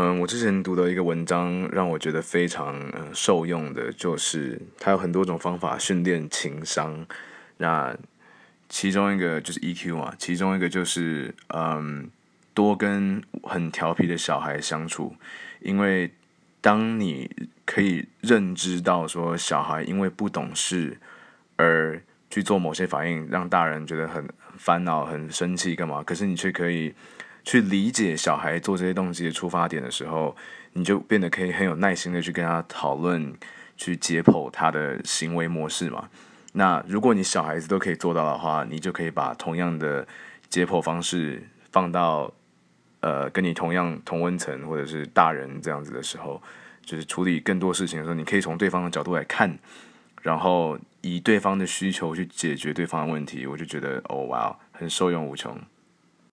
嗯，我之前读的一个文章让我觉得非常受用的，就是它有很多种方法训练情商。那其中一个就是 EQ 嘛，其中一个就是嗯多跟很调皮的小孩相处，因为当你可以认知到说小孩因为不懂事而去做某些反应，让大人觉得很烦恼、很生气，干嘛？可是你却可以去理解小孩做这些动机的出发点的时候，你就变得可以很有耐心的去跟他讨论，去解剖他的行为模式嘛。那如果你小孩子都可以做到的话，你就可以把同样的解剖方式放到呃跟你同样同温层或者是大人这样子的时候，就是处理更多事情的时候，你可以从对方的角度来看，然后以对方的需求去解决对方的问题，我就觉得哦哇，很受用无穷。